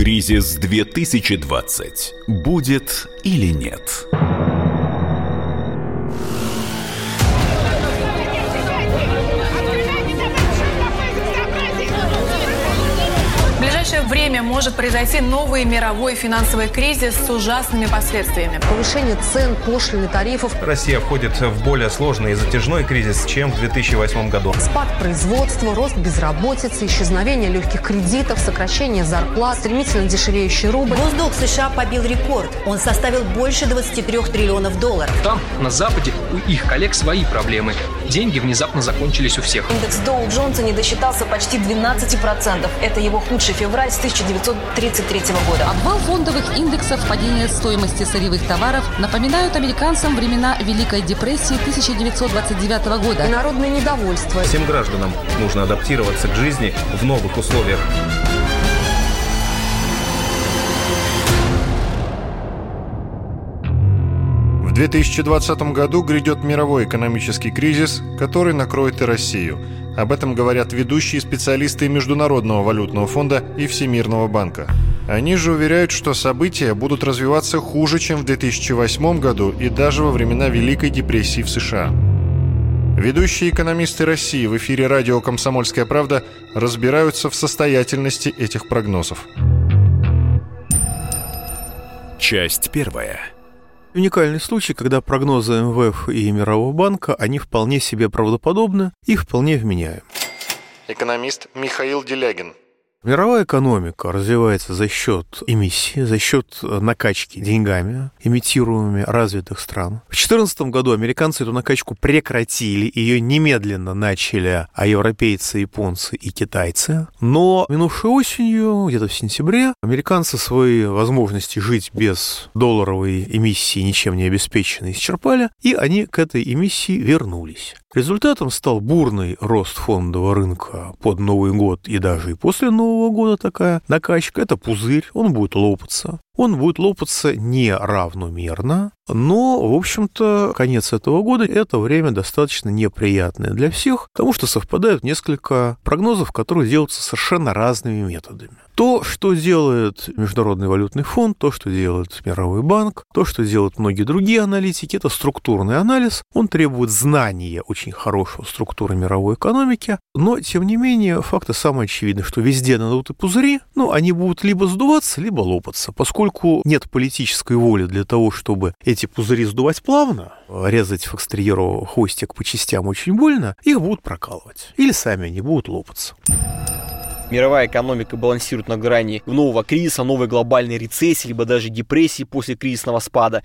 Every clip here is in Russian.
Кризис 2020. Будет или нет? Время может произойти новый мировой финансовый кризис с ужасными последствиями. Повышение цен, пошлины, тарифов. Россия входит в более сложный и затяжной кризис, чем в 2008 году. Спад производства, рост безработицы, исчезновение легких кредитов, сокращение зарплат, стремительно дешевеющий рубль. Госдолг США побил рекорд. Он составил больше 23 триллионов долларов. Там, на Западе, у их коллег свои проблемы. Деньги внезапно закончились у всех. Индекс Доу Джонса не досчитался почти 12%. Это его худший февраль с 1933 года. Обвал фондовых индексов, падение стоимости сырьевых товаров напоминают американцам времена Великой депрессии 1929 года. И народное недовольство. Всем гражданам нужно адаптироваться к жизни в новых условиях. 2020 году грядет мировой экономический кризис, который накроет и Россию. Об этом говорят ведущие специалисты Международного валютного фонда и Всемирного банка. Они же уверяют, что события будут развиваться хуже, чем в 2008 году и даже во времена Великой депрессии в США. Ведущие экономисты России в эфире радио «Комсомольская правда» разбираются в состоятельности этих прогнозов. Часть первая. Уникальный случай, когда прогнозы МВФ и Мирового банка, они вполне себе правдоподобны и вполне вменяемы. Экономист Михаил Делягин. Мировая экономика развивается за счет эмиссии, за счет накачки деньгами, имитируемыми развитых стран. В 2014 году американцы эту накачку прекратили, ее немедленно начали а европейцы, японцы и китайцы. Но минувшей осенью, где-то в сентябре, американцы свои возможности жить без долларовой эмиссии, ничем не обеспеченной, исчерпали, и они к этой эмиссии вернулись. Результатом стал бурный рост фондового рынка под Новый год и даже и после Нового года такая накачка. Это пузырь, он будет лопаться. Он будет лопаться неравномерно, но, в общем-то, конец этого года – это время достаточно неприятное для всех, потому что совпадают несколько прогнозов, которые делаются совершенно разными методами. То, что делает Международный валютный фонд, то, что делает Мировой банк, то, что делают многие другие аналитики, это структурный анализ. Он требует знания очень хорошего структуры мировой экономики, но, тем не менее, факты самые очевидны, что везде надуты пузыри, ну, они будут либо сдуваться, либо лопаться. Поскольку нет политической воли для того, чтобы эти пузыри сдувать плавно, резать фокстерьеру хвостик по частям очень больно, их будут прокалывать. Или сами они будут лопаться мировая экономика балансирует на грани нового кризиса, новой глобальной рецессии, либо даже депрессии после кризисного спада.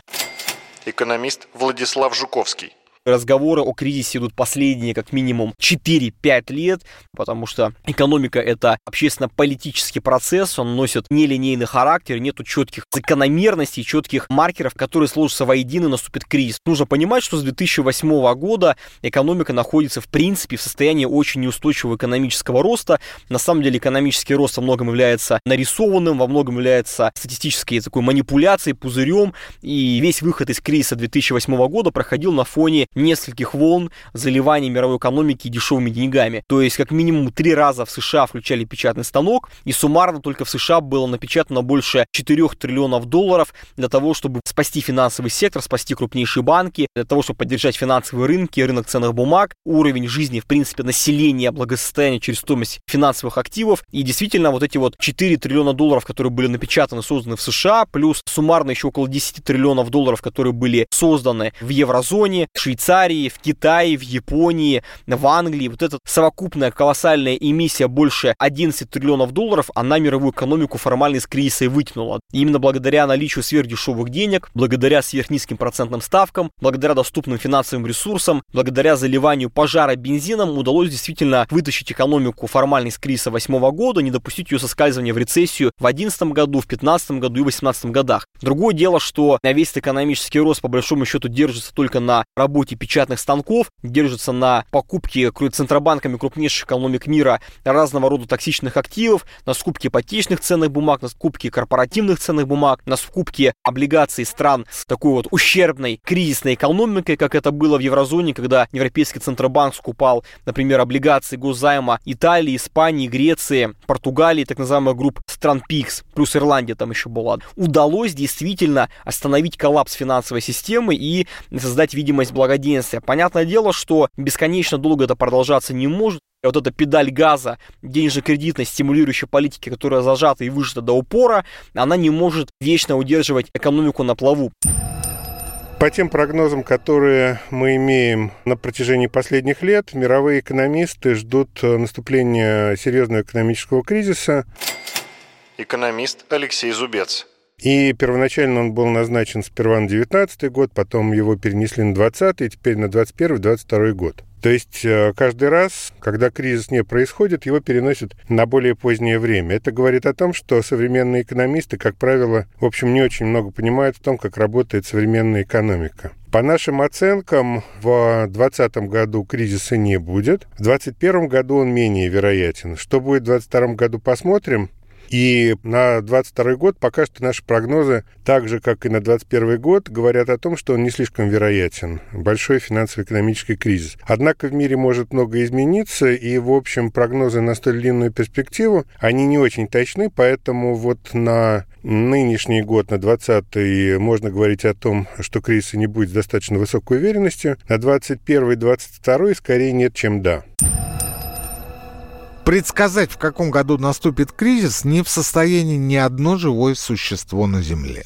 Экономист Владислав Жуковский. Разговоры о кризисе идут последние как минимум 4-5 лет, потому что экономика это общественно-политический процесс, он носит нелинейный характер, нету четких закономерностей, четких маркеров, которые сложатся воедино наступит кризис. Нужно понимать, что с 2008 года экономика находится в принципе в состоянии очень неустойчивого экономического роста. На самом деле экономический рост во многом является нарисованным, во многом является статистической такой манипуляцией, пузырем, и весь выход из кризиса 2008 года проходил на фоне нескольких волн заливания мировой экономики дешевыми деньгами. То есть, как минимум, три раза в США включали печатный станок, и суммарно только в США было напечатано больше 4 триллионов долларов для того, чтобы спасти финансовый сектор, спасти крупнейшие банки, для того, чтобы поддержать финансовые рынки, рынок ценных бумаг, уровень жизни, в принципе, населения, благосостояния через стоимость финансовых активов. И действительно, вот эти вот 4 триллиона долларов, которые были напечатаны, созданы в США, плюс суммарно еще около 10 триллионов долларов, которые были созданы в еврозоне, Швейцарии, Швейцарии, в Китае, в Японии, в Англии. Вот эта совокупная колоссальная эмиссия больше 11 триллионов долларов, она мировую экономику формально из кризиса и вытянула. И именно благодаря наличию сверхдешевых денег, благодаря сверхнизким процентным ставкам, благодаря доступным финансовым ресурсам, благодаря заливанию пожара бензином удалось действительно вытащить экономику формально из кризиса 2008 года, не допустить ее соскальзывания в рецессию в 2011 году, в 2015 году и 2018 годах. Другое дело, что весь экономический рост по большому счету держится только на работе покупке печатных станков, держится на покупке центробанками крупнейших экономик мира разного рода токсичных активов, на скупке ипотечных ценных бумаг, на скупке корпоративных ценных бумаг, на скупке облигаций стран с такой вот ущербной кризисной экономикой, как это было в еврозоне, когда Европейский Центробанк скупал, например, облигации госзайма Италии, Испании, Греции, Португалии, так называемых групп стран ПИКС, плюс Ирландия там еще была. Удалось действительно остановить коллапс финансовой системы и создать видимость благоденствия. Понятное дело, что бесконечно долго это продолжаться не может. Вот эта педаль газа денежно-кредитной стимулирующей политики, которая зажата и выжата до упора, она не может вечно удерживать экономику на плаву. По тем прогнозам, которые мы имеем на протяжении последних лет, мировые экономисты ждут э, наступления серьезного экономического кризиса. Экономист Алексей Зубец. И первоначально он был назначен сперва на 19 год, потом его перенесли на 20 и теперь на 21-22 год. То есть э, каждый раз, когда кризис не происходит, его переносят на более позднее время. Это говорит о том, что современные экономисты, как правило, в общем, не очень много понимают в том, как работает современная экономика. По нашим оценкам, в 2020 году кризиса не будет. В 2021 году он менее вероятен. Что будет в 2022 году, посмотрим. И на 2022 год пока что наши прогнозы, так же, как и на 2021 год, говорят о том, что он не слишком вероятен. Большой финансово-экономический кризис. Однако в мире может много измениться, и, в общем, прогнозы на столь длинную перспективу, они не очень точны, поэтому вот на нынешний год, на 20 можно говорить о том, что кризиса не будет с достаточно высокой уверенностью. На 21 и 22 скорее нет, чем да. Предсказать, в каком году наступит кризис, не в состоянии ни одно живое существо на Земле.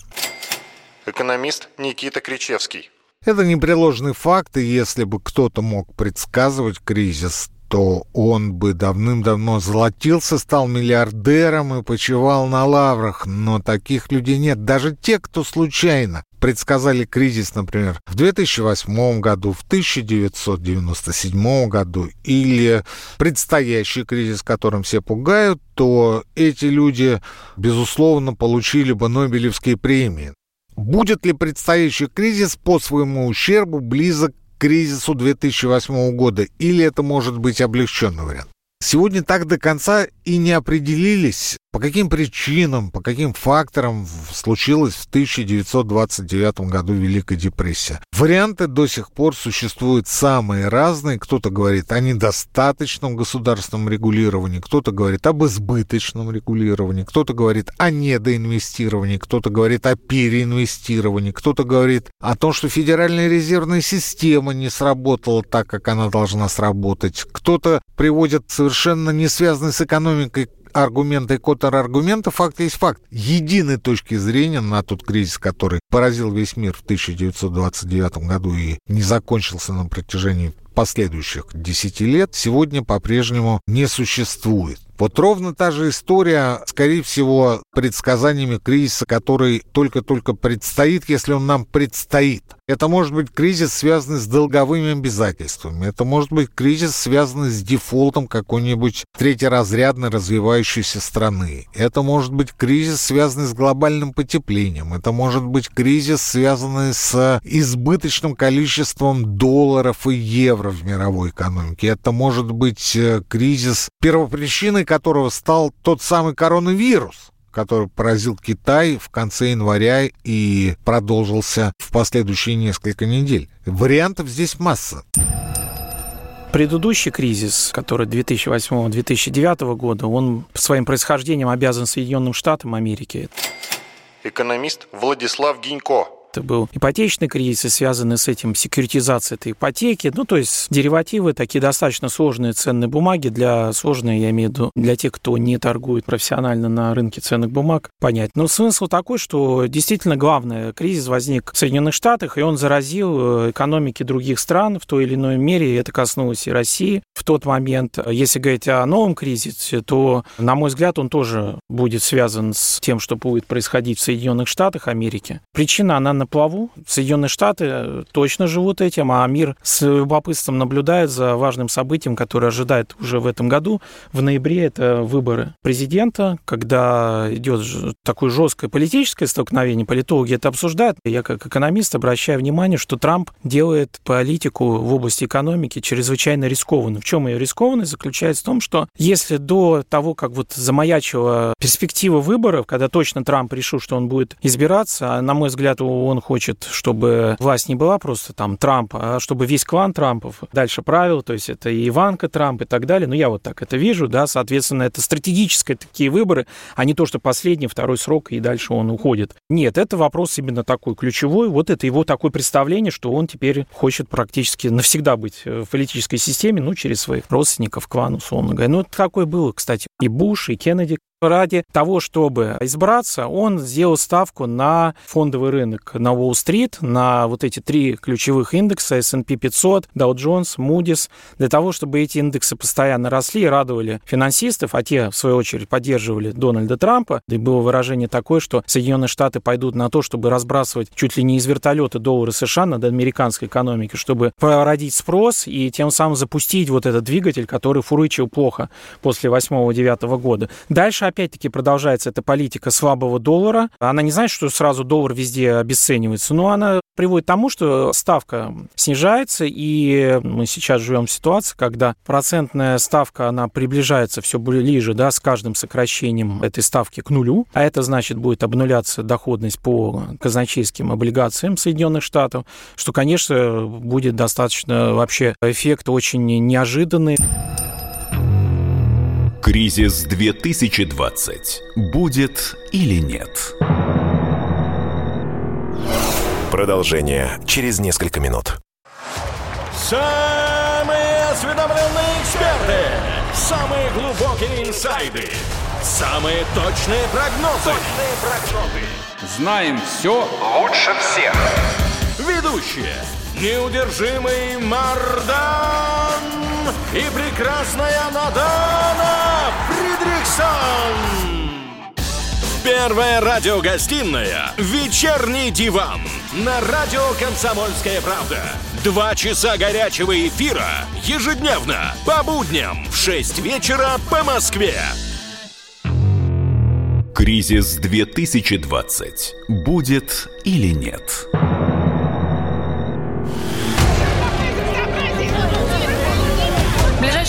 Экономист Никита Кричевский. Это непреложный факт, и если бы кто-то мог предсказывать кризис, то он бы давным-давно золотился, стал миллиардером и почивал на лаврах. Но таких людей нет. Даже те, кто случайно предсказали кризис, например, в 2008 году, в 1997 году или предстоящий кризис, которым все пугают, то эти люди, безусловно, получили бы Нобелевские премии. Будет ли предстоящий кризис по своему ущербу близок к кризису 2008 года, или это может быть облегченный вариант? Сегодня так до конца и не определились, по каким причинам, по каким факторам случилась в 1929 году Великая депрессия. Варианты до сих пор существуют самые разные. Кто-то говорит о недостаточном государственном регулировании, кто-то говорит об избыточном регулировании, кто-то говорит о недоинвестировании, кто-то говорит о переинвестировании, кто-то говорит о том, что Федеральная резервная система не сработала так, как она должна сработать. Кто-то приводит совершенно не связанный с экономикой аргументы и контраргументы, факт есть факт. Единой точки зрения на тот кризис, который поразил весь мир в 1929 году и не закончился на протяжении последующих 10 лет, сегодня по-прежнему не существует. Вот ровно та же история, скорее всего, предсказаниями кризиса, который только-только предстоит, если он нам предстоит. Это может быть кризис, связанный с долговыми обязательствами. Это может быть кризис, связанный с дефолтом какой-нибудь третьеразрядной развивающейся страны. Это может быть кризис, связанный с глобальным потеплением. Это может быть кризис, связанный с избыточным количеством долларов и евро в мировой экономике. Это может быть э, кризис, первопричиной которого стал тот самый коронавирус который поразил Китай в конце января и продолжился в последующие несколько недель. Вариантов здесь масса. Предыдущий кризис, который 2008-2009 года, он своим происхождением обязан Соединенным Штатам Америки. Экономист Владислав Гинько. Это был ипотечный кризис, связанный с этим секьюритизацией этой ипотеки. Ну, то есть деривативы, такие достаточно сложные ценные бумаги для сложные, я имею в виду, для тех, кто не торгует профессионально на рынке ценных бумаг, понять. Но смысл такой, что действительно главный кризис возник в Соединенных Штатах, и он заразил э, экономики других стран в той или иной мере, и это коснулось и России. В тот момент, если говорить о новом кризисе, то, на мой взгляд, он тоже будет связан с тем, что будет происходить в Соединенных Штатах Америки. Причина, она плаву. Соединенные Штаты точно живут этим, а мир с любопытством наблюдает за важным событием, которое ожидает уже в этом году. В ноябре это выборы президента, когда идет такое жесткое политическое столкновение. Политологи это обсуждают. Я как экономист обращаю внимание, что Трамп делает политику в области экономики чрезвычайно рискованной. В чем ее рискованность заключается в том, что если до того, как вот замаячила перспектива выборов, когда точно Трамп решил, что он будет избираться, а на мой взгляд, он хочет, чтобы власть не была просто там Трамп, а чтобы весь клан Трампов дальше правил, то есть это и Иванка Трамп и так далее. Ну, я вот так это вижу, да, соответственно, это стратегические такие выборы, а не то, что последний, второй срок, и дальше он уходит. Нет, это вопрос именно такой ключевой. Вот это его такое представление, что он теперь хочет практически навсегда быть в политической системе, ну, через своих родственников, клан, условно говоря. Ну, такое было, кстати, и Буш, и Кеннеди, ради того, чтобы избраться, он сделал ставку на фондовый рынок на Уолл-стрит, на вот эти три ключевых индекса S&P 500, Dow Jones, Moody's, для того, чтобы эти индексы постоянно росли и радовали финансистов, а те, в свою очередь, поддерживали Дональда Трампа. И было выражение такое, что Соединенные Штаты пойдут на то, чтобы разбрасывать чуть ли не из вертолета доллары США над американской экономикой, чтобы породить спрос и тем самым запустить вот этот двигатель, который фурычил плохо после 8-9 года. Дальше опять-таки продолжается эта политика слабого доллара. Она не значит, что сразу доллар везде обесценивается, но она приводит к тому, что ставка снижается, и мы сейчас живем в ситуации, когда процентная ставка, она приближается все ближе, да, с каждым сокращением этой ставки к нулю, а это значит будет обнуляться доходность по казначейским облигациям Соединенных Штатов, что, конечно, будет достаточно вообще эффект очень неожиданный. Кризис 2020. Будет или нет? Продолжение через несколько минут. Самые осведомленные эксперты, самые глубокие инсайды, самые точные прогнозы. Точные прогнозы. Знаем все лучше всех. Ведущие. Неудержимый Мардан и прекрасная Надана Фридриксон. Первая радиогостинная «Вечерний диван» на радио «Комсомольская правда». Два часа горячего эфира ежедневно по будням в 6 вечера по Москве. Кризис 2020. Будет или нет? В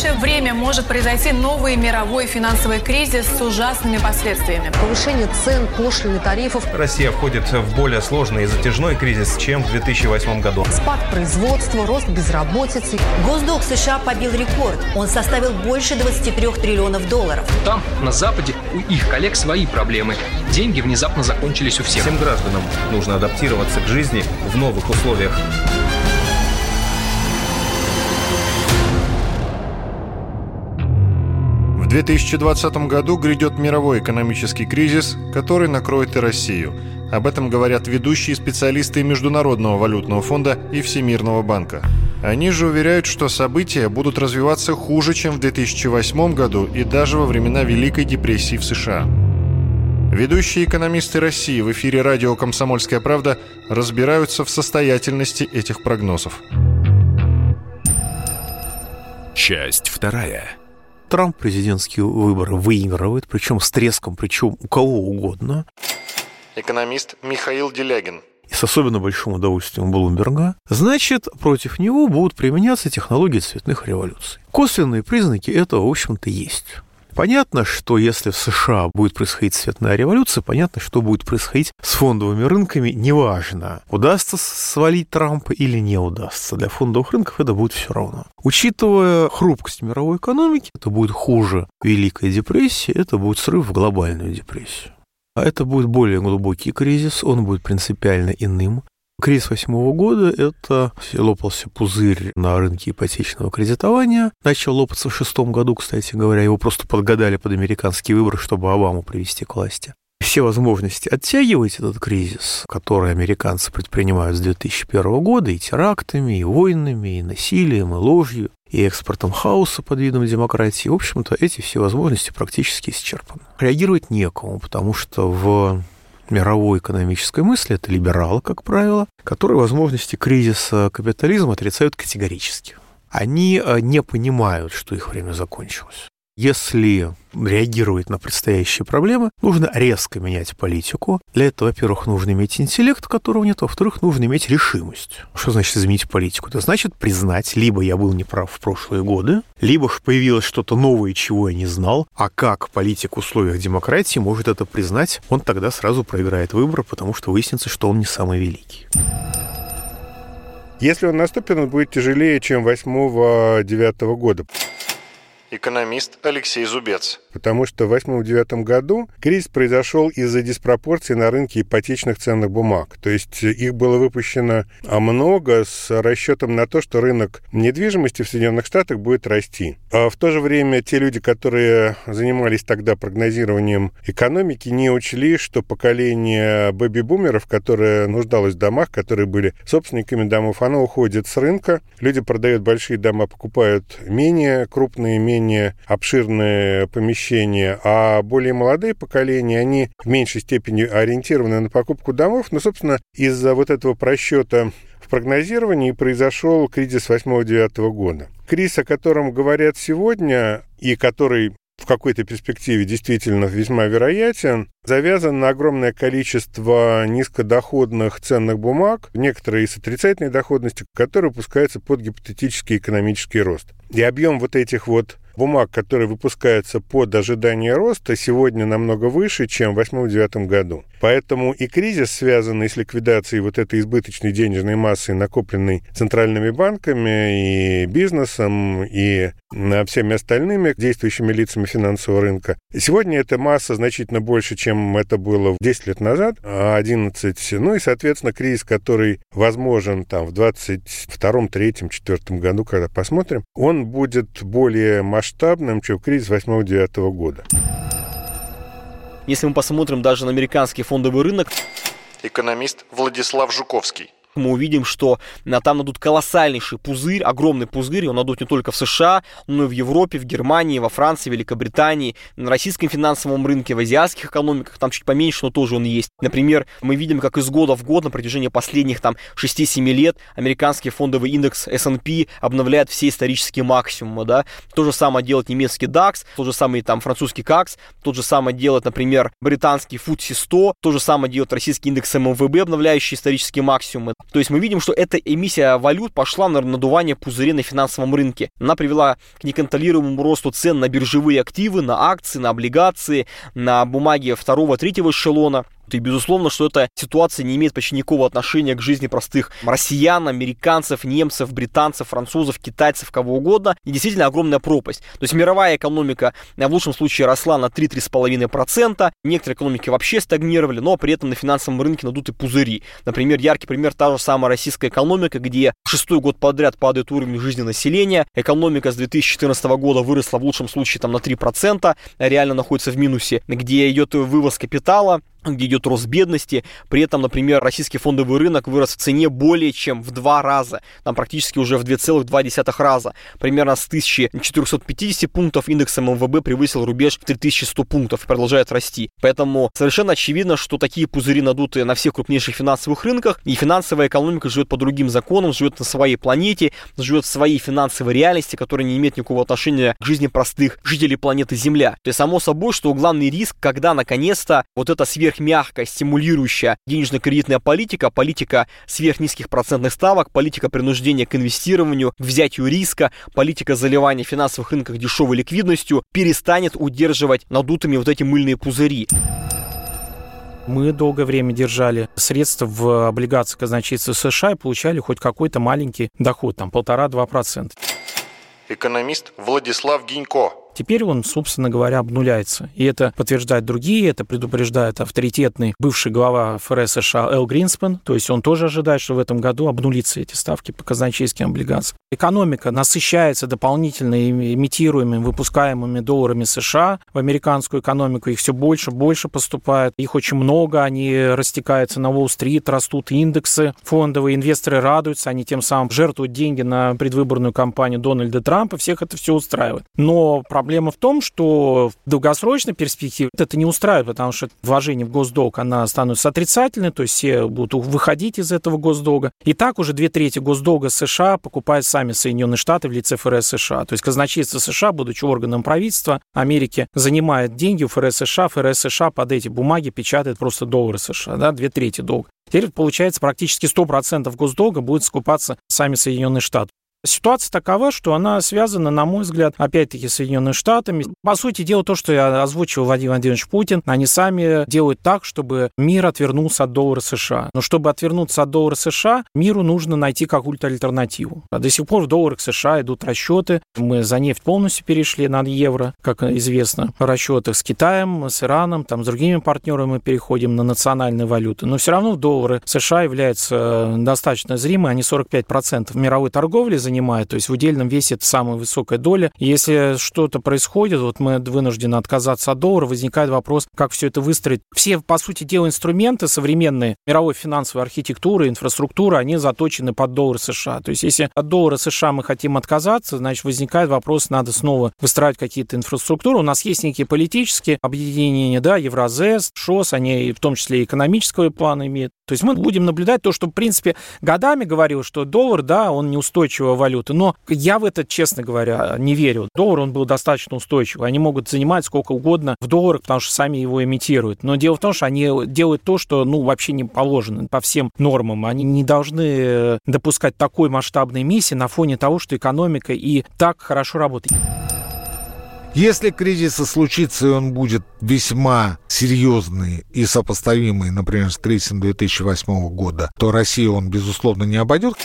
ближайшее время может произойти новый мировой финансовый кризис с ужасными последствиями. Повышение цен, пошлины, тарифов. Россия входит в более сложный и затяжной кризис, чем в 2008 году. Спад производства, рост безработицы. Госдолг США побил рекорд. Он составил больше 23 триллионов долларов. Там, на Западе, у их коллег свои проблемы. Деньги внезапно закончились у всех. Всем гражданам нужно адаптироваться к жизни в новых условиях. 2020 году грядет мировой экономический кризис, который накроет и Россию. Об этом говорят ведущие специалисты Международного валютного фонда и Всемирного банка. Они же уверяют, что события будут развиваться хуже, чем в 2008 году и даже во времена Великой депрессии в США. Ведущие экономисты России в эфире радио «Комсомольская правда» разбираются в состоятельности этих прогнозов. Часть вторая. Трамп президентские выборы выигрывает, причем с треском, причем у кого угодно. Экономист Михаил Делягин. И с особенно большим удовольствием Блумберга, значит, против него будут применяться технологии цветных революций. Косвенные признаки этого, в общем-то, есть. Понятно, что если в США будет происходить цветная революция, понятно, что будет происходить с фондовыми рынками, неважно, удастся свалить Трампа или не удастся. Для фондовых рынков это будет все равно. Учитывая хрупкость мировой экономики, это будет хуже Великой депрессии, это будет срыв в глобальную депрессию. А это будет более глубокий кризис, он будет принципиально иным. Кризис восьмого года – это лопался пузырь на рынке ипотечного кредитования. Начал лопаться в шестом году, кстати говоря. Его просто подгадали под американские выборы, чтобы Обаму привести к власти. Все возможности оттягивать этот кризис, который американцы предпринимают с 2001 года и терактами, и войнами, и насилием, и ложью, и экспортом хаоса под видом демократии. В общем-то, эти все возможности практически исчерпаны. Реагировать некому, потому что в мировой экономической мысли, это либералы, как правило, которые возможности кризиса капитализма отрицают категорически. Они э, не понимают, что их время закончилось. Если реагировать на предстоящие проблемы, нужно резко менять политику. Для этого, во-первых, нужно иметь интеллект, которого нет, во-вторых, нужно иметь решимость. Что значит изменить политику? Это значит признать, либо я был неправ в прошлые годы, либо появилось что-то новое, чего я не знал, а как политик в условиях демократии может это признать, он тогда сразу проиграет выбор, потому что выяснится, что он не самый великий. Если он наступит, он будет тяжелее, чем 8-9 года экономист Алексей Зубец. Потому что в 2008-2009 году кризис произошел из-за диспропорции на рынке ипотечных ценных бумаг. То есть их было выпущено много с расчетом на то, что рынок недвижимости в Соединенных Штатах будет расти. А в то же время те люди, которые занимались тогда прогнозированием экономики, не учли, что поколение бэби-бумеров, которое нуждалось в домах, которые были собственниками домов, оно уходит с рынка. Люди продают большие дома, покупают менее крупные, менее обширные помещения, а более молодые поколения, они в меньшей степени ориентированы на покупку домов. Но, собственно, из-за вот этого просчета в прогнозировании произошел кризис 8-9 года. Кризис, о котором говорят сегодня, и который в какой-то перспективе действительно весьма вероятен, завязан на огромное количество низкодоходных ценных бумаг, некоторые с отрицательной доходностью, которые выпускаются под гипотетический экономический рост. И объем вот этих вот бумаг, которые выпускаются под ожидание роста, сегодня намного выше, чем в 2008-2009 году. Поэтому и кризис, связанный с ликвидацией вот этой избыточной денежной массы, накопленной центральными банками и бизнесом, и всеми остальными действующими лицами финансового рынка. Сегодня эта масса значительно больше, чем это было 10 лет назад, 11. Ну и, соответственно, кризис, который возможен там в 22, 3, 4 году, когда посмотрим, он будет более масштабным, чем кризис 8-9 года. Если мы посмотрим даже на американский фондовый рынок, экономист Владислав Жуковский мы увидим, что там надут колоссальнейший пузырь, огромный пузырь, он надут не только в США, но и в Европе, в Германии, во Франции, Великобритании, на российском финансовом рынке, в азиатских экономиках, там чуть поменьше, но тоже он есть. Например, мы видим, как из года в год на протяжении последних там 6-7 лет американский фондовый индекс S&P обновляет все исторические максимумы, да. То же самое делает немецкий DAX, тот же самый там французский CAC, тот же самое делает, например, британский FTSE 100, то же самое делает российский индекс ММВБ, обновляющий исторические максимумы. То есть мы видим, что эта эмиссия валют пошла на надувание пузырей на финансовом рынке. Она привела к неконтролируемому росту цен на биржевые активы, на акции, на облигации, на бумаги второго, третьего эшелона. И, безусловно, что эта ситуация не имеет почти никакого отношения к жизни простых россиян, американцев, немцев, британцев, французов, китайцев, кого угодно. И действительно огромная пропасть. То есть мировая экономика в лучшем случае росла на 3-3,5%. Некоторые экономики вообще стагнировали, но при этом на финансовом рынке надуты пузыри. Например, яркий пример та же самая российская экономика, где шестой год подряд падает уровень жизни населения. Экономика с 2014 года выросла в лучшем случае там, на 3%, реально находится в минусе, где идет вывоз капитала, где идет рост бедности. При этом, например, российский фондовый рынок вырос в цене более чем в два раза. Там практически уже в 2,2 раза. Примерно с 1450 пунктов индекс МВБ превысил рубеж в 3100 пунктов и продолжает расти. Поэтому совершенно очевидно, что такие пузыри надуты на всех крупнейших финансовых рынках. И финансовая экономика живет по другим законам, живет на своей планете, живет в своей финансовой реальности, которая не имеет никакого отношения к жизни простых жителей планеты Земля. То есть само собой, что главный риск, когда наконец-то вот эта сверх сверхмягкая, стимулирующая денежно-кредитная политика, политика сверхнизких процентных ставок, политика принуждения к инвестированию, к взятию риска, политика заливания финансовых рынков дешевой ликвидностью перестанет удерживать надутыми вот эти мыльные пузыри. Мы долгое время держали средства в облигациях казначейства США и получали хоть какой-то маленький доход, там полтора-два процента. Экономист Владислав Гинько Теперь он, собственно говоря, обнуляется. И это подтверждают другие, это предупреждает авторитетный бывший глава ФРС США Эл Гринспен. То есть он тоже ожидает, что в этом году обнулится эти ставки по казначейским облигациям. Экономика насыщается дополнительно имитируемыми, выпускаемыми долларами США в американскую экономику. Их все больше, больше поступает. Их очень много, они растекаются на Уолл-стрит, растут индексы фондовые, инвесторы радуются, они тем самым жертвуют деньги на предвыборную кампанию Дональда Трампа, всех это все устраивает. Но Проблема в том, что в долгосрочной перспективе это не устраивает, потому что вложение в госдолг, она становится отрицательной, то есть все будут выходить из этого госдолга. И так уже две трети госдолга США покупают сами Соединенные Штаты в лице ФРС США. То есть казначейство США, будучи органом правительства Америки, занимает деньги у ФРС США, ФРС США под эти бумаги печатает просто доллары США, да, две трети долга. Теперь, получается, практически 100% госдолга будет скупаться сами Соединенные Штаты. Ситуация такова, что она связана, на мой взгляд, опять-таки с Соединенными Штатами. По сути дела, то, что я озвучил Владимир Владимирович Путин, они сами делают так, чтобы мир отвернулся от доллара США. Но чтобы отвернуться от доллара США, миру нужно найти какую-то альтернативу. А до сих пор в долларах США идут расчеты. Мы за нефть полностью перешли на евро, как известно, в расчетах с Китаем, с Ираном, там, с другими партнерами мы переходим на национальные валюты. Но все равно доллары США являются достаточно зримы. Они 45% мировой торговли занимает, то есть в удельном весе это самая высокая доля. Если что-то происходит, вот мы вынуждены отказаться от доллара, возникает вопрос, как все это выстроить. Все, по сути дела, инструменты современные мировой финансовой архитектуры, инфраструктуры, они заточены под доллар США. То есть если от доллара США мы хотим отказаться, значит, возникает вопрос, надо снова выстраивать какие-то инфраструктуры. У нас есть некие политические объединения, да, Евразес, ШОС, они в том числе и экономического плана имеют. То есть мы будем наблюдать то, что, в принципе, годами говорил, что доллар, да, он неустойчивая валюта. Но я в это, честно говоря, не верю. Доллар, он был достаточно устойчивый. Они могут занимать сколько угодно в долларах, потому что сами его имитируют. Но дело в том, что они делают то, что, ну, вообще не положено по всем нормам. Они не должны э, допускать такой масштабной миссии на фоне того, что экономика и так хорошо работает. Если кризис случится, и он будет весьма серьезный и сопоставимый, например, с кризисом 2008 года, то Россию он, безусловно, не обойдет.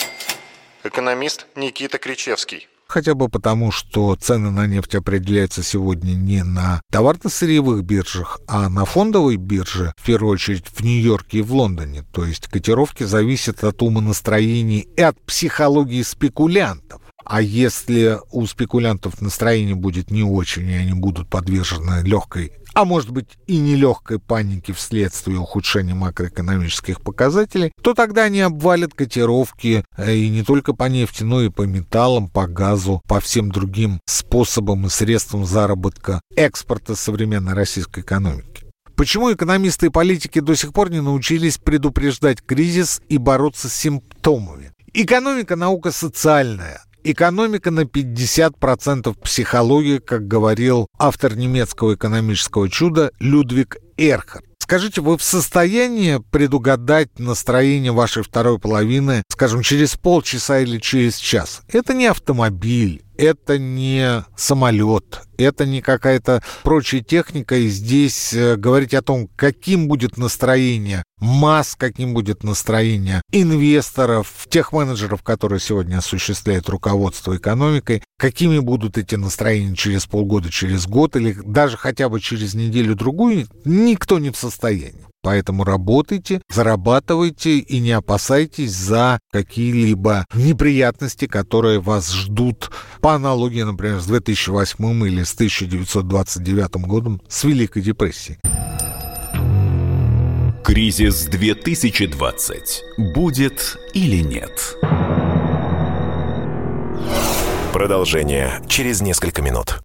Экономист Никита Кричевский. Хотя бы потому, что цены на нефть определяются сегодня не на товарно-сырьевых биржах, а на фондовой бирже, в первую очередь в Нью-Йорке и в Лондоне. То есть котировки зависят от умонастроений и от психологии спекулянтов. А если у спекулянтов настроение будет не очень, и они будут подвержены легкой, а может быть и нелегкой панике вследствие ухудшения макроэкономических показателей, то тогда они обвалят котировки э, и не только по нефти, но и по металлам, по газу, по всем другим способам и средствам заработка экспорта современной российской экономики. Почему экономисты и политики до сих пор не научились предупреждать кризис и бороться с симптомами? Экономика – наука социальная. Экономика на 50% психология, как говорил автор немецкого экономического чуда Людвиг Эрхард. Скажите, вы в состоянии предугадать настроение вашей второй половины, скажем, через полчаса или через час? Это не автомобиль, это не самолет, это не какая-то прочая техника, и здесь э, говорить о том, каким будет настроение масс, каким будет настроение инвесторов, тех менеджеров, которые сегодня осуществляют руководство экономикой, какими будут эти настроения через полгода, через год или даже хотя бы через неделю-другую, никто не в состоянии. Поэтому работайте, зарабатывайте и не опасайтесь за какие-либо неприятности, которые вас ждут по аналогии, например, с 2008 или с 1929 годом с Великой депрессией. Кризис 2020. Будет или нет? Продолжение через несколько минут.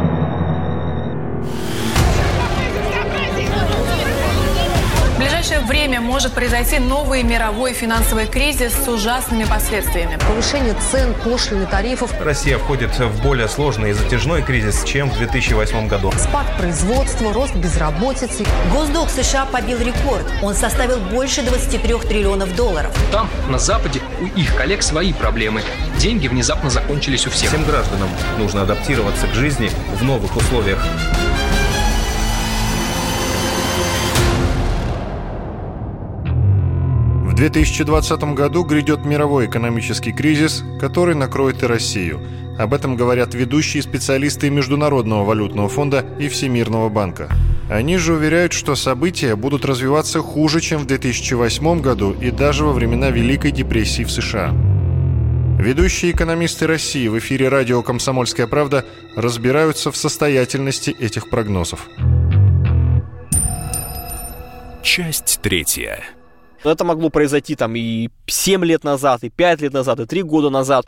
время может произойти новый мировой финансовый кризис с ужасными последствиями. Повышение цен, пошлины, тарифов. Россия входит в более сложный и затяжной кризис, чем в 2008 году. Спад производства, рост безработицы. Госдолг США побил рекорд. Он составил больше 23 триллионов долларов. Там, на Западе, у их коллег свои проблемы. Деньги внезапно закончились у всех. Всем гражданам нужно адаптироваться к жизни в новых условиях. 2020 году грядет мировой экономический кризис, который накроет и Россию. Об этом говорят ведущие специалисты Международного валютного фонда и Всемирного банка. Они же уверяют, что события будут развиваться хуже, чем в 2008 году и даже во времена Великой депрессии в США. Ведущие экономисты России в эфире радио «Комсомольская правда» разбираются в состоятельности этих прогнозов. Часть третья. Это могло произойти там и 7 лет назад, и 5 лет назад, и 3 года назад.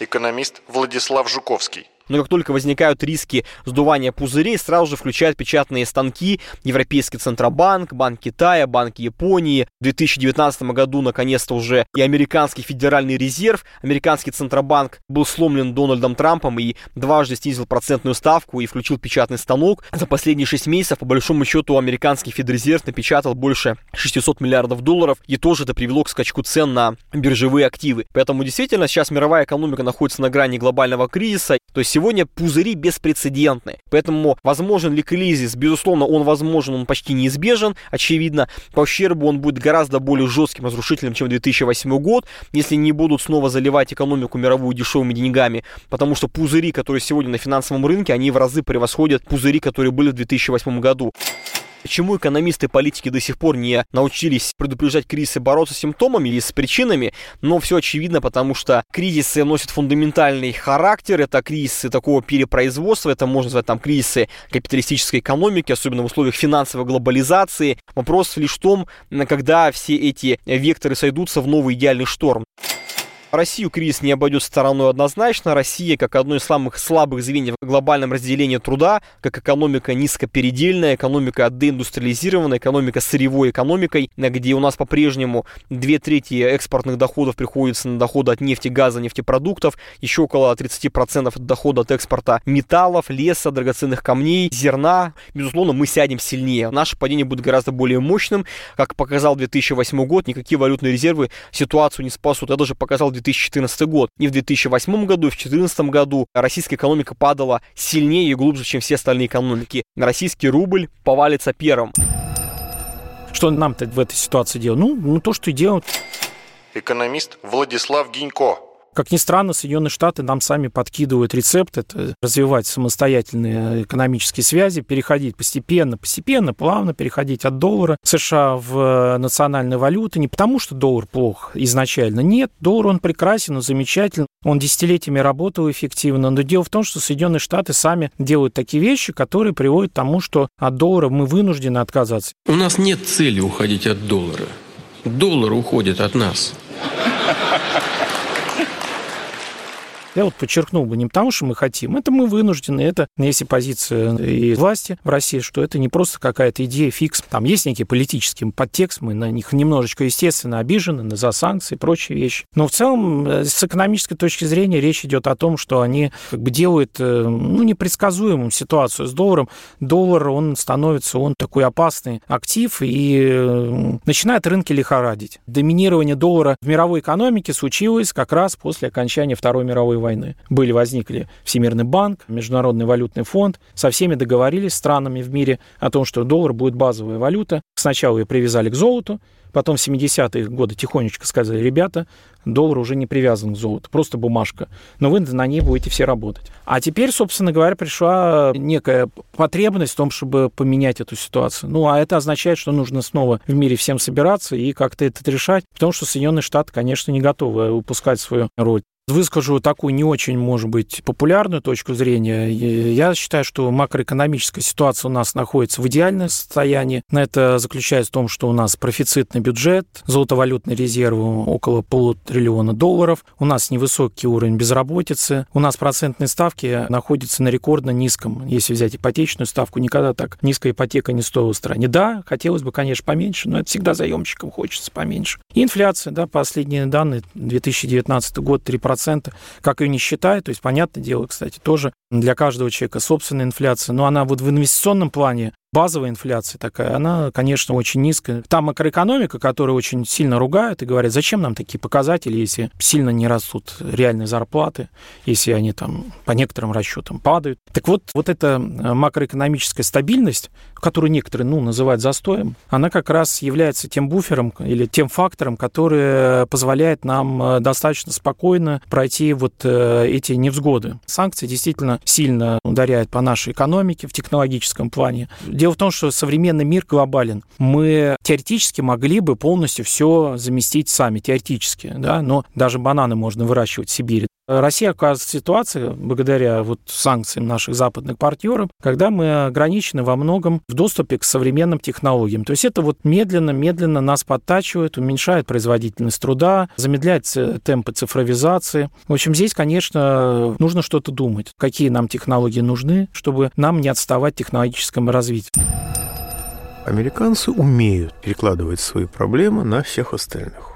Экономист Владислав Жуковский. Но как только возникают риски сдувания пузырей, сразу же включают печатные станки Европейский Центробанк, Банк Китая, Банк Японии. В 2019 году, наконец-то, уже и Американский Федеральный резерв, Американский Центробанк был сломлен Дональдом Трампом и дважды снизил процентную ставку и включил печатный станок. За последние 6 месяцев, по большому счету, Американский Федрезерв напечатал больше 600 миллиардов долларов, и тоже это привело к скачку цен на биржевые активы. Поэтому действительно сейчас мировая экономика находится на грани глобального кризиса, то есть сегодня пузыри беспрецедентны. Поэтому возможен ли кризис? Безусловно, он возможен, он почти неизбежен. Очевидно, по ущербу он будет гораздо более жестким, разрушительным, чем 2008 год, если не будут снова заливать экономику мировую дешевыми деньгами. Потому что пузыри, которые сегодня на финансовом рынке, они в разы превосходят пузыри, которые были в 2008 году. Почему экономисты и политики до сих пор не научились предупреждать кризисы, бороться с симптомами или с причинами? Но все очевидно, потому что кризисы носят фундаментальный характер. Это кризисы такого перепроизводства, это можно назвать там кризисы капиталистической экономики, особенно в условиях финансовой глобализации. Вопрос лишь в том, когда все эти векторы сойдутся в новый идеальный шторм. Россию кризис не обойдет стороной однозначно. Россия, как одно из самых слабых звеньев в глобальном разделении труда, как экономика низкопередельная, экономика деиндустриализированная, экономика сырьевой экономикой, где у нас по-прежнему две трети экспортных доходов приходится на доходы от нефти, газа, нефтепродуктов, еще около 30% от дохода от экспорта металлов, леса, драгоценных камней, зерна. Безусловно, мы сядем сильнее. Наше падение будет гораздо более мощным. Как показал 2008 год, никакие валютные резервы ситуацию не спасут. Это же показал 2014 год. И в 2008 году, и в 2014 году российская экономика падала сильнее и глубже, чем все остальные экономики. Российский рубль повалится первым. Что нам-то в этой ситуации делать? Ну, ну то, что и делают. Экономист Владислав Гинько. Как ни странно, Соединенные Штаты нам сами подкидывают рецепт, это развивать самостоятельные экономические связи, переходить постепенно, постепенно, плавно переходить от доллара США в национальную валюту. Не потому, что доллар плох изначально. Нет, доллар он прекрасен, он замечателен, он десятилетиями работал эффективно. Но дело в том, что Соединенные Штаты сами делают такие вещи, которые приводят к тому, что от доллара мы вынуждены отказаться. У нас нет цели уходить от доллара. Доллар уходит от нас. Я вот подчеркнул бы не потому, что мы хотим, это мы вынуждены, это если позиция и власти в России, что это не просто какая-то идея фикс. Там есть некий политический подтекст, мы на них немножечко, естественно, обижены за санкции и прочие вещи. Но в целом, э, с экономической точки зрения, речь идет о том, что они как бы делают э, ну, непредсказуемую ситуацию с долларом. Доллар, он становится, он такой опасный актив и э, начинает рынки лихорадить. Доминирование доллара в мировой экономике случилось как раз после окончания Второй мировой войны войны. Были, возникли Всемирный банк, Международный валютный фонд. Со всеми договорились странами в мире о том, что доллар будет базовая валюта. Сначала ее привязали к золоту, потом в 70-е годы тихонечко сказали, ребята, доллар уже не привязан к золоту, просто бумажка, но вы на ней будете все работать. А теперь, собственно говоря, пришла некая потребность в том, чтобы поменять эту ситуацию. Ну, а это означает, что нужно снова в мире всем собираться и как-то это решать, потому что Соединенные Штаты, конечно, не готовы упускать свою роль. Выскажу такую не очень, может быть, популярную точку зрения. Я считаю, что макроэкономическая ситуация у нас находится в идеальном состоянии. Это заключается в том, что у нас профицитный бюджет, золотовалютные резервы около полутриллиона долларов, у нас невысокий уровень безработицы, у нас процентные ставки находятся на рекордно низком. Если взять ипотечную ставку, никогда так низкая ипотека не стоила в стране. Да, хотелось бы, конечно, поменьше, но это всегда заемщикам хочется поменьше. И инфляция, да, последние данные, 2019 год 3%, 2%, как ее не считают. То есть, понятное дело, кстати, тоже для каждого человека собственная инфляция. Но она вот в инвестиционном плане базовая инфляция такая, она, конечно, очень низкая. Там макроэкономика, которую очень сильно ругают и говорят, зачем нам такие показатели, если сильно не растут реальные зарплаты, если они там по некоторым расчетам падают. Так вот, вот эта э, макроэкономическая стабильность, которую некоторые, ну, называют застоем, она как раз является тем буфером или тем фактором, который позволяет нам э, достаточно спокойно пройти вот э, эти невзгоды. Санкции действительно сильно ударяют по нашей экономике в технологическом плане Дело в том, что современный мир глобален. Мы теоретически могли бы полностью все заместить сами, теоретически, да, но даже бананы можно выращивать в Сибири. Россия оказывается в ситуации, благодаря вот санкциям наших западных партнеров, когда мы ограничены во многом в доступе к современным технологиям. То есть это вот медленно-медленно нас подтачивает, уменьшает производительность труда, замедляет темпы цифровизации. В общем, здесь, конечно, нужно что-то думать, какие нам технологии нужны, чтобы нам не отставать в технологическом развитии. Американцы умеют перекладывать свои проблемы на всех остальных.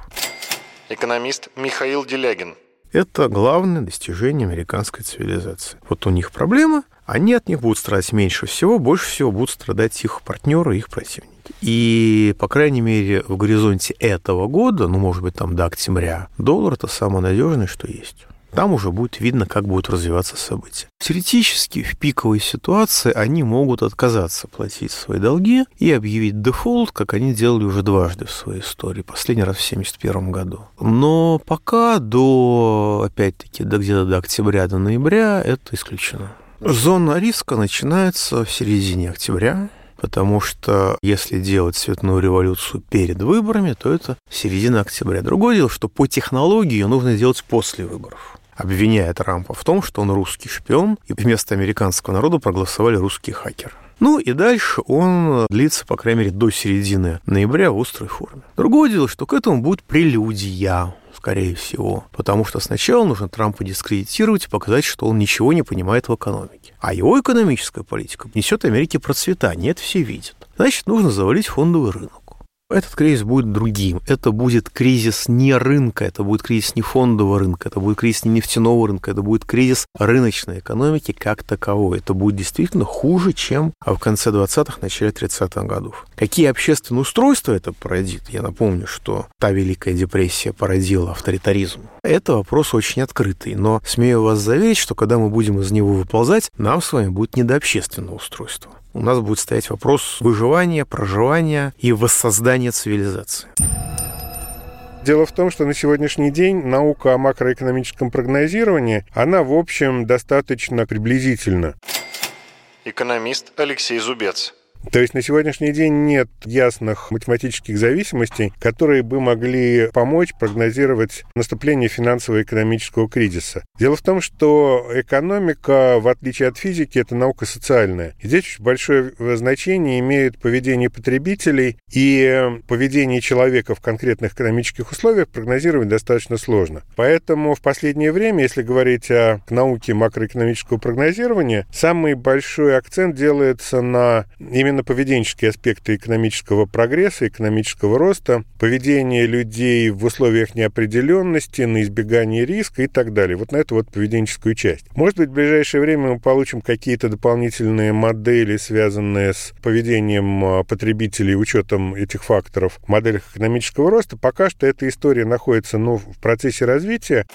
Экономист Михаил Делягин. Это главное достижение американской цивилизации. Вот у них проблема, они от них будут страдать меньше всего, больше всего будут страдать их партнеры, их противники. И, по крайней мере, в горизонте этого года, ну, может быть, там до октября, доллар – это самое надежное, что есть. Там уже будет видно, как будут развиваться события. Теоретически, в пиковой ситуации они могут отказаться платить свои долги и объявить дефолт, как они делали уже дважды в своей истории, последний раз в 1971 году. Но пока до, опять-таки, до где-то до октября, до ноября это исключено. Зона риска начинается в середине октября, потому что если делать цветную революцию перед выборами, то это середина октября. Другое дело, что по технологии ее нужно делать после выборов обвиняя Трампа в том, что он русский шпион, и вместо американского народа проголосовали русские хакеры. Ну и дальше он длится, по крайней мере, до середины ноября в острой форме. Другое дело, что к этому будет прелюдия, скорее всего, потому что сначала нужно Трампа дискредитировать и показать, что он ничего не понимает в экономике. А его экономическая политика несет Америке процветание, это все видят. Значит, нужно завалить фондовый рынок. Этот кризис будет другим. Это будет кризис не рынка, это будет кризис не фондового рынка, это будет кризис не нефтяного рынка, это будет кризис рыночной экономики как таковой. Это будет действительно хуже, чем в конце 20-х, начале 30-х годов. Какие общественные устройства это породит? Я напомню, что та Великая депрессия породила авторитаризм. Это вопрос очень открытый, но смею вас заверить, что когда мы будем из него выползать, нам с вами будет не до общественного устройства у нас будет стоять вопрос выживания, проживания и воссоздания цивилизации. Дело в том, что на сегодняшний день наука о макроэкономическом прогнозировании, она, в общем, достаточно приблизительна. Экономист Алексей Зубец. То есть на сегодняшний день нет ясных математических зависимостей, которые бы могли помочь прогнозировать наступление финансово-экономического кризиса. Дело в том, что экономика, в отличие от физики, это наука социальная. И здесь очень большое значение имеет поведение потребителей и поведение человека в конкретных экономических условиях прогнозировать достаточно сложно. Поэтому в последнее время, если говорить о науке макроэкономического прогнозирования, самый большой акцент делается на именно именно поведенческие аспекты экономического прогресса, экономического роста, поведение людей в условиях неопределенности, на избегание риска и так далее. Вот на эту вот поведенческую часть. Может быть, в ближайшее время мы получим какие-то дополнительные модели, связанные с поведением а, потребителей, учетом этих факторов в моделях экономического роста. Пока что эта история находится ну, в процессе развития.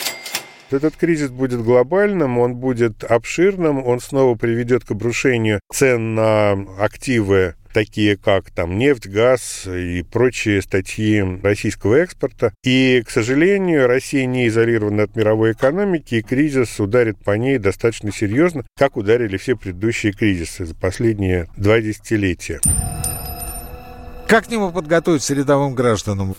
Этот кризис будет глобальным, он будет обширным, он снова приведет к обрушению цен на активы такие как там нефть, газ и прочие статьи российского экспорта. И, к сожалению, Россия не изолирована от мировой экономики, и кризис ударит по ней достаточно серьезно, как ударили все предыдущие кризисы за последние два десятилетия. Как к нему подготовиться рядовым гражданам?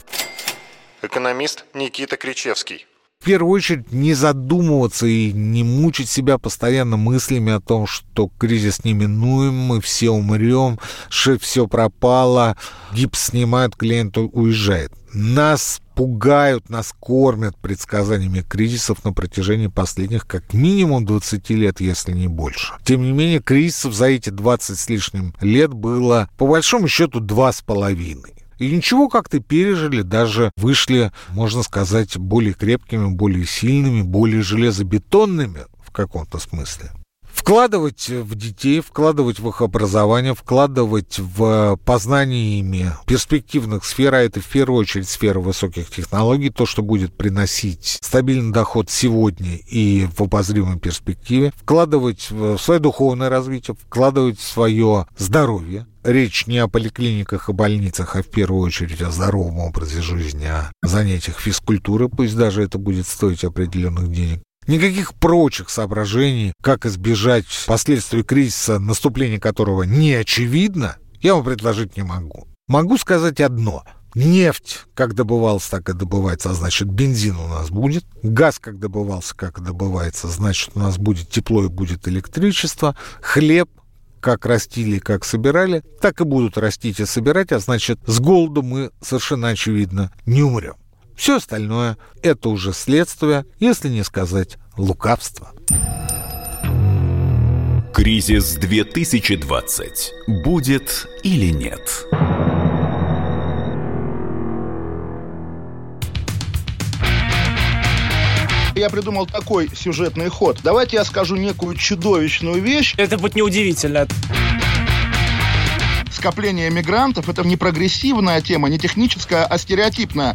Экономист Никита Кричевский в первую очередь не задумываться и не мучить себя постоянно мыслями о том, что кризис неминуем, мы все умрем, шеф все пропало, гипс снимают, клиент уезжает. Нас пугают, нас кормят предсказаниями кризисов на протяжении последних как минимум 20 лет, если не больше. Тем не менее, кризисов за эти 20 с лишним лет было, по большому счету, два с половиной. И ничего как-то пережили, даже вышли, можно сказать, более крепкими, более сильными, более железобетонными в каком-то смысле. Вкладывать в детей, вкладывать в их образование, вкладывать в познание ими перспективных сфер, а это в первую очередь сфера высоких технологий, то, что будет приносить стабильный доход сегодня и в обозримой перспективе, вкладывать в свое духовное развитие, вкладывать в свое здоровье, речь не о поликлиниках и больницах, а в первую очередь о здоровом образе жизни, о занятиях физкультуры, пусть даже это будет стоить определенных денег. Никаких прочих соображений, как избежать последствий кризиса, наступление которого не очевидно, я вам предложить не могу. Могу сказать одно. Нефть, как добывался, так и добывается, а значит, бензин у нас будет. Газ, как добывался, как и добывается, значит, у нас будет тепло и будет электричество. Хлеб, как растили, как собирали, так и будут растить и собирать, а значит, с голоду мы совершенно очевидно не умрем. Все остальное – это уже следствие, если не сказать лукавство. Кризис 2020. Будет или нет? Я придумал такой сюжетный ход. Давайте я скажу некую чудовищную вещь. Это будет неудивительно. Скопление мигрантов – это не прогрессивная тема, не техническая, а стереотипная.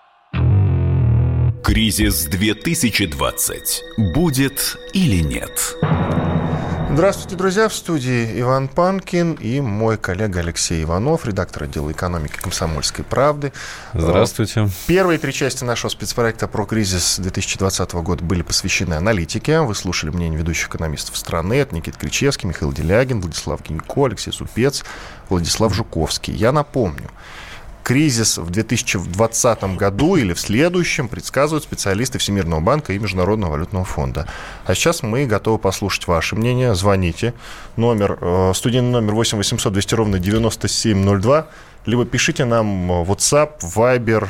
Кризис 2020. Будет или нет? Здравствуйте, друзья! В студии Иван Панкин и мой коллега Алексей Иванов, редактор отдела экономики «Комсомольской правды». Здравствуйте. Первые три части нашего спецпроекта про кризис 2020 года были посвящены аналитике. Вы слушали мнение ведущих экономистов страны. Это Никита Кричевский, Михаил Делягин, Владислав Гинько, Алексей Супец, Владислав Жуковский. Я напомню, кризис в 2020 году или в следующем предсказывают специалисты Всемирного банка и Международного валютного фонда. А сейчас мы готовы послушать ваше мнение. Звоните. Номер, э, студийный номер 8 800 200 ровно 9702. Либо пишите нам WhatsApp, Viber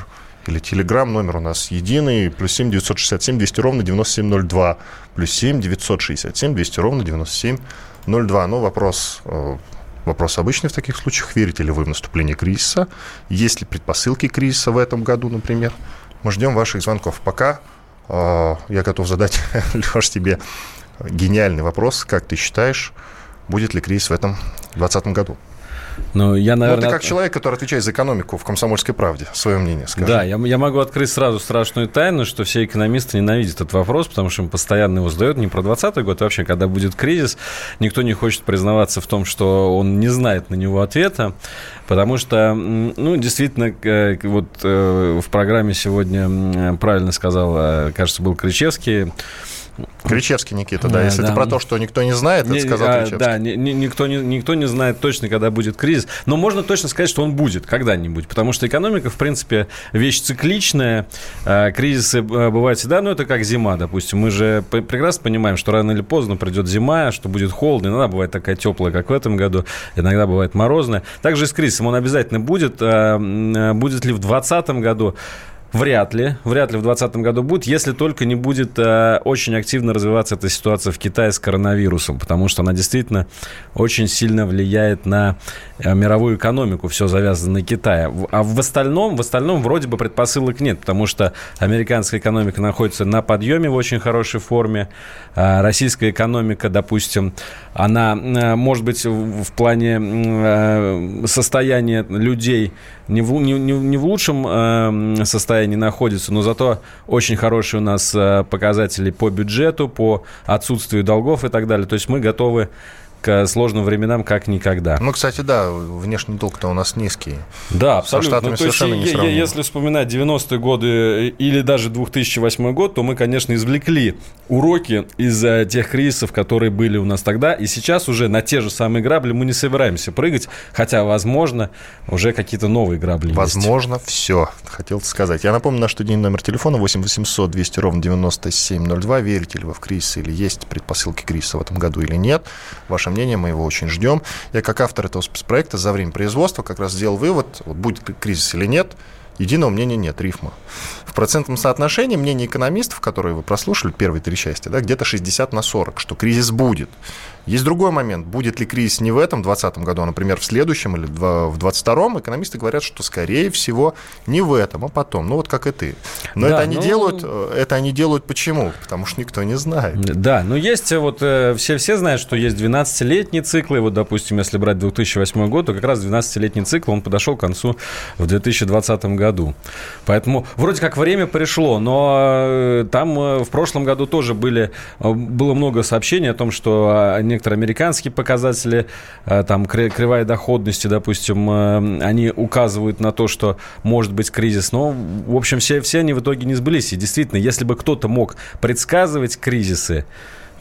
или Telegram. Номер у нас единый. Плюс 7 967 200 ровно 9702. Плюс 7 967 200 ровно 9702. Ну, вопрос э, Вопрос обычный в таких случаях. Верите ли вы в наступление кризиса? Есть ли предпосылки кризиса в этом году, например? Мы ждем ваших звонков. Пока э, я готов задать, Леш, тебе гениальный вопрос. Как ты считаешь, будет ли кризис в этом 2020 году? Ну, я, наверное... Ну, ты как человек, который отвечает за экономику в «Комсомольской правде», свое мнение скажи. Да, я, я могу открыть сразу страшную тайну, что все экономисты ненавидят этот вопрос, потому что им постоянно его задают не про 2020 год, а вообще, когда будет кризис, никто не хочет признаваться в том, что он не знает на него ответа, потому что, ну, действительно, вот э, в программе сегодня правильно сказал, э, кажется, был Кричевский, Кричевский Никита, да. Если да. это про то, что никто не знает, это сказал а, Кричевский. Да, ни, никто, не, никто не знает точно, когда будет кризис. Но можно точно сказать, что он будет когда-нибудь. Потому что экономика, в принципе, вещь цикличная. А, кризисы э, бывают всегда, ну, это как зима, допустим. Мы же прекрасно понимаем, что рано или поздно придет зима, что будет холодно. Иногда бывает такая теплая, как в этом году. Иногда бывает морозная. Также и с кризисом он обязательно будет. А, будет ли в 2020 году? Вряд ли. Вряд ли в 2020 году будет, если только не будет э, очень активно развиваться эта ситуация в Китае с коронавирусом, потому что она действительно очень сильно влияет на мировую экономику, все завязано на Китае. А в остальном, в остальном вроде бы предпосылок нет, потому что американская экономика находится на подъеме в очень хорошей форме, а российская экономика, допустим, она, э, может быть, в, плане э, состояния людей не в, не, не, в лучшем э, состоянии находится, но зато очень хорошие у нас э, показатели по бюджету, по отсутствию долгов и так далее. То есть мы готовы к сложным временам как никогда. Ну, кстати, да, внешний долг-то у нас низкий. Да, абсолютно. Ну, то есть, не если вспоминать 90-е годы или даже 2008 год, то мы, конечно, извлекли уроки из э, тех кризисов, которые были у нас тогда, и сейчас уже на те же самые грабли мы не собираемся прыгать, хотя, возможно, уже какие-то новые грабли Возможно, есть. все, хотел сказать. Я напомню, наш студийный номер телефона 8 800 200 ровно 9702. Верите ли вы в кризис или есть предпосылки кризиса в этом году или нет? Ваше мнение, мы его очень ждем. Я как автор этого спецпроекта за время производства как раз сделал вывод, вот будет кризис или нет, Единого мнения нет, рифма. В процентном соотношении мнение экономистов, которые вы прослушали, первые три части, да, где-то 60 на 40, что кризис будет. Есть другой момент. Будет ли кризис не в этом 2020 году, а, например, в следующем или в 2022, экономисты говорят, что, скорее всего, не в этом, а потом. Ну, вот как и ты. Но да, это, они ну... делают, э, это они делают почему? Потому что никто не знает. Да, но есть вот, э, все, все знают, что есть 12-летние циклы. Вот, допустим, если брать 2008 год, то как раз 12-летний цикл, он подошел к концу в 2020 году. Поэтому вроде как время пришло, но э, там в прошлом году тоже были, было много сообщений о том, что некоторые американские показатели, э, там кривая доходности, допустим, э, они указывают на то, что может быть кризис. Но, в общем, все, все они в итоге не сбылись. И действительно, если бы кто-то мог предсказывать кризисы,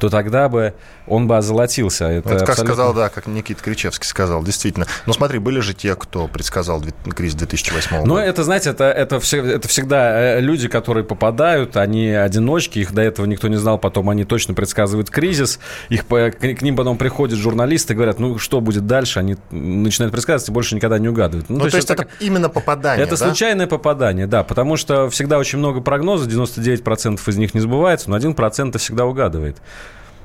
то тогда бы он бы озолотился. Это, это как абсолютно... сказал, да, как Никита Кричевский сказал, действительно. Но смотри, были же те, кто предсказал кризис 2008 года. Ну, это, знаете, это, это, это всегда э, люди, которые попадают, они одиночки, их до этого никто не знал, потом они точно предсказывают кризис, их, к ним потом приходят журналисты говорят, ну, что будет дальше, они начинают предсказывать и больше никогда не угадывают. Ну, ну то, то есть это, это именно попадание, Это да? случайное попадание, да, потому что всегда очень много прогнозов, 99% из них не сбывается, но 1% всегда угадывает.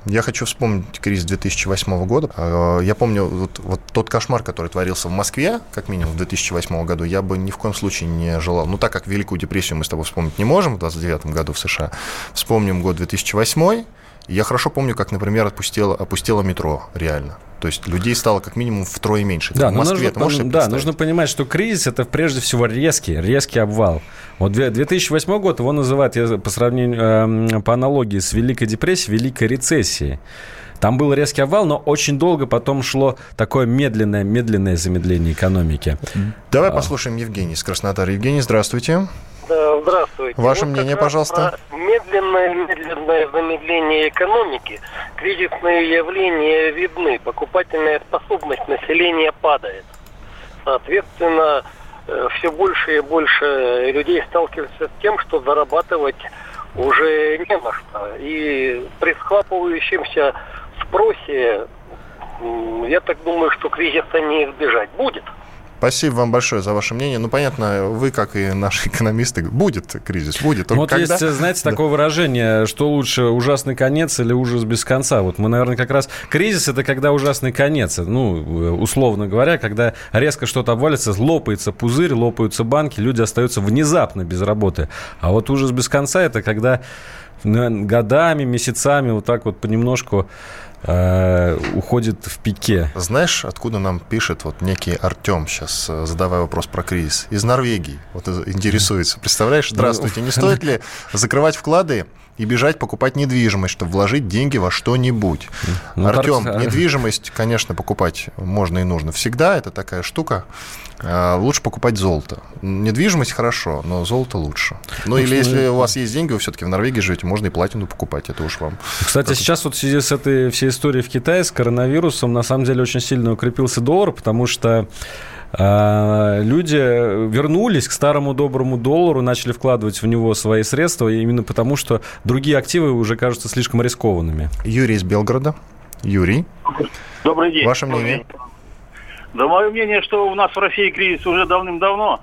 Я хочу вспомнить кризис 2008 года. А, я помню вот, вот тот кошмар, который творился в Москве, как минимум в 2008 году, я бы ни в коем случае не желал. Ну, так как Великую депрессию мы с тобой вспомнить не можем в 29 году в США, вспомним год 2008 я хорошо помню, как, например, опустело, опустело метро, реально. То есть людей стало как минимум втрое меньше. Да, в Москве, нужно, можешь да, нужно понимать, что кризис это прежде всего резкий, резкий обвал. Вот 2008 год его называют, я по сравнению, э, по аналогии с Великой депрессией, Великой рецессией. Там был резкий обвал, но очень долго потом шло такое медленное, медленное замедление экономики. Давай а. послушаем Евгений из Краснодара. Евгений, здравствуйте. Да, здравствуйте. Ваше вот мнение, пожалуйста. Медленное, замедление экономики, кризисные явления видны, покупательная способность населения падает. Соответственно, э, все больше и больше людей сталкиваются с тем, что зарабатывать уже не на что. И при схлапывающемся спросе, я так думаю, что кризиса не избежать будет. Спасибо вам большое за ваше мнение. Ну, понятно, вы, как и наши экономисты, будет кризис, будет. Только вот когда... есть, знаете, да. такое выражение, что лучше ужасный конец или ужас без конца. Вот мы, наверное, как раз... Кризис – это когда ужасный конец. Ну, условно говоря, когда резко что-то обвалится, лопается пузырь, лопаются банки, люди остаются внезапно без работы. А вот ужас без конца – это когда годами, месяцами вот так вот понемножку э, уходит в пике. Знаешь, откуда нам пишет вот некий Артем сейчас, э, задавая вопрос про кризис? Из Норвегии. Вот интересуется. Представляешь, здравствуйте, не стоит ли закрывать вклады и бежать покупать недвижимость, чтобы вложить деньги во что-нибудь. Ну, Артем, недвижимость, конечно, покупать можно и нужно всегда. Это такая штука. А, лучше покупать золото. Недвижимость хорошо, но золото лучше. Ну, или если у вас есть деньги, вы все-таки в Норвегии живете, можно и платину покупать, это уж вам. Кстати, как... сейчас вот в связи с этой всей историей в Китае, с коронавирусом, на самом деле очень сильно укрепился доллар, потому что а, люди вернулись к старому доброму доллару, начали вкладывать в него свои средства, именно потому что другие активы уже кажутся слишком рискованными. Юрий из Белгорода. Юрий. Добрый день. Ваше мнение? Да мое мнение, что у нас в России кризис уже давным-давно,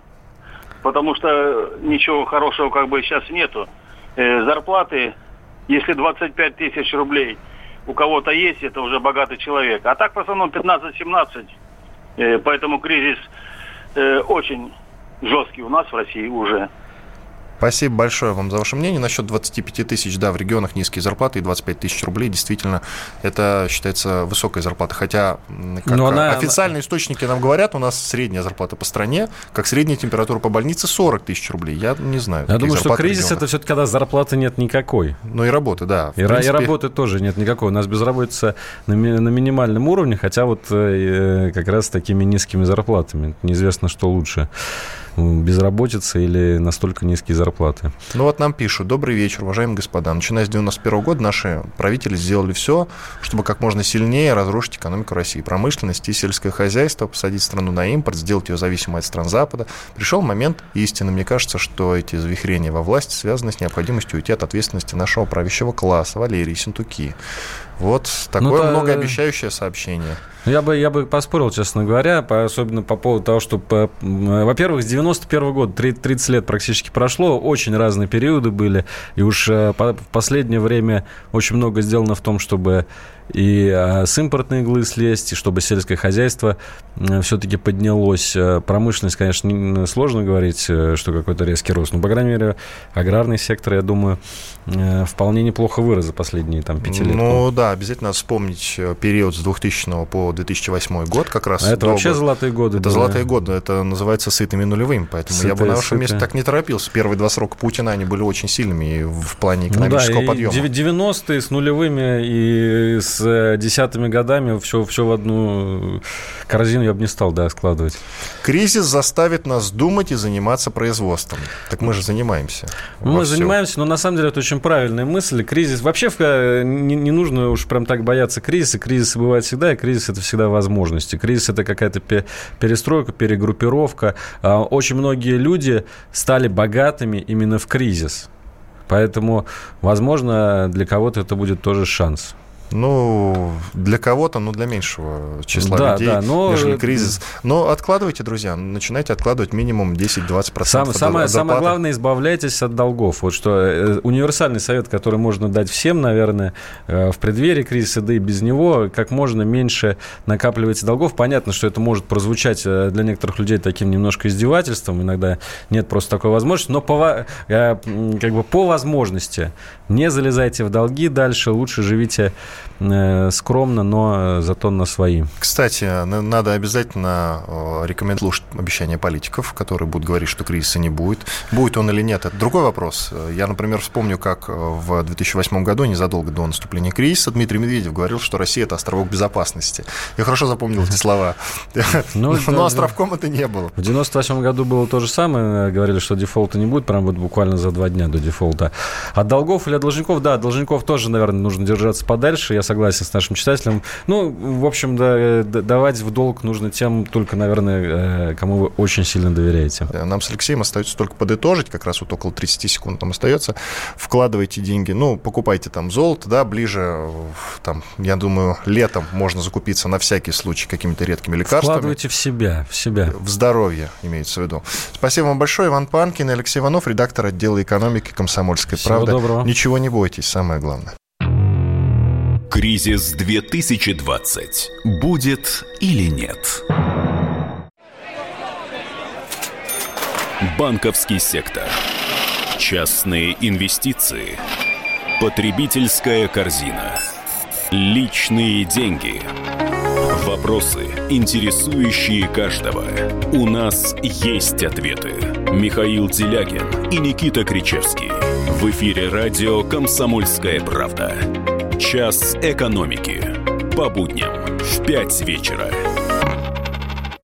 потому что ничего хорошего как бы сейчас нету. Э, зарплаты, если 25 тысяч рублей у кого-то есть, это уже богатый человек. А так в основном 15-17 Э, поэтому кризис э, очень жесткий у нас в России уже. Спасибо большое вам за ваше мнение. Насчет 25 тысяч, да, в регионах низкие зарплаты и 25 тысяч рублей, действительно, это считается высокой зарплатой. Хотя, как Но она... официальные источники нам говорят, у нас средняя зарплата по стране, как средняя температура по больнице 40 тысяч рублей. Я не знаю. Я думаю, что кризис это все-таки когда зарплаты нет никакой. Ну и работы, да. И, принципе... и работы тоже нет никакой. У нас безработица на, ми- на минимальном уровне, хотя вот э, э как раз с такими низкими зарплатами. Неизвестно, что лучше безработица или настолько низкие зарплаты. Ну вот нам пишут. Добрый вечер, уважаемые господа. Начиная с 91 года наши правители сделали все, чтобы как можно сильнее разрушить экономику России. Промышленность и сельское хозяйство, посадить страну на импорт, сделать ее зависимой от стран Запада. Пришел момент истины. Мне кажется, что эти завихрения во власти связаны с необходимостью уйти от ответственности нашего правящего класса, Валерии Синтуки. Вот такое ну, многообещающее сообщение. Я бы, я бы поспорил, честно говоря, по, особенно по поводу того, что, по, во-первых, с 91 года, 30 лет практически прошло, очень разные периоды были, и уж э, по, в последнее время очень много сделано в том, чтобы и а, с импортной иглы слезть, и чтобы сельское хозяйство все-таки поднялось. Э, промышленность, конечно, сложно говорить, э, что какой-то резкий рост, но, по крайней мере, аграрный сектор, я думаю, э, вполне неплохо вырос за последние там, пяти лет. Ну да, обязательно вспомнить период с 2000 по 2008 год как раз. А это долго. вообще золотые годы. Это да. золотые годы, это называется сытыми нулевыми, поэтому сытые, я бы на вашем сытые. месте так не торопился. Первые два срока Путина, они были очень сильными в плане экономического ну, да, подъема. 90-е с нулевыми и с с десятыми годами все, все в одну корзину я бы не стал да, складывать. Кризис заставит нас думать и заниматься производством. Так мы же занимаемся. Мы занимаемся, но на самом деле это очень правильная мысль. Кризис... Вообще не, не нужно уж прям так бояться кризиса. Кризисы бывают всегда, и кризис – это всегда возможности. Кризис – это какая-то перестройка, перегруппировка. А, очень многие люди стали богатыми именно в кризис. Поэтому, возможно, для кого-то это будет тоже шанс. Ну, для кого-то, ну, для меньшего числа да, людей, да, но... нежели кризис. Но откладывайте, друзья, начинайте откладывать минимум 10-20%. Сам, от, самое, самое главное, избавляйтесь от долгов. Вот что э, универсальный совет, который можно дать всем, наверное, э, в преддверии кризиса, да и без него, как можно меньше накапливайте долгов. Понятно, что это может прозвучать э, для некоторых людей таким немножко издевательством, иногда нет просто такой возможности, но по, как бы по возможности не залезайте в долги дальше, лучше живите Э, скромно, но зато на свои. Кстати, надо обязательно э, рекомендовать слушать обещания политиков, которые будут говорить, что кризиса не будет. Будет он или нет, это другой вопрос. Я, например, вспомню, как в 2008 году, незадолго до наступления кризиса, Дмитрий Медведев говорил, что Россия – это островок безопасности. Я хорошо запомнил эти слова. Ну, но островком это не было. В 98 году было то же самое. Говорили, что дефолта не будет, прям вот буквально за два дня до дефолта. От долгов или должников, да, должников тоже, наверное, нужно держаться подальше. Я согласен с нашим читателем. Ну, в общем, да, давать в долг нужно тем только, наверное, э, кому вы очень сильно доверяете. Нам с Алексеем остается только подытожить, как раз вот около 30 секунд нам остается. Вкладывайте деньги, ну, покупайте там золото, да, ближе, там, я думаю, летом можно закупиться на всякий случай какими-то редкими лекарствами. Вкладывайте в себя, в себя. В здоровье, имеется в виду. Спасибо вам большое. Иван Панкин и Алексей Иванов, редактор отдела экономики «Комсомольской Всего правды». доброго. Ничего не бойтесь, самое главное. Кризис 2020. Будет или нет? Банковский сектор. Частные инвестиции. Потребительская корзина. Личные деньги. Вопросы, интересующие каждого. У нас есть ответы. Михаил Делягин и Никита Кричевский. В эфире радио «Комсомольская правда». Час экономики. По будням в 5 вечера.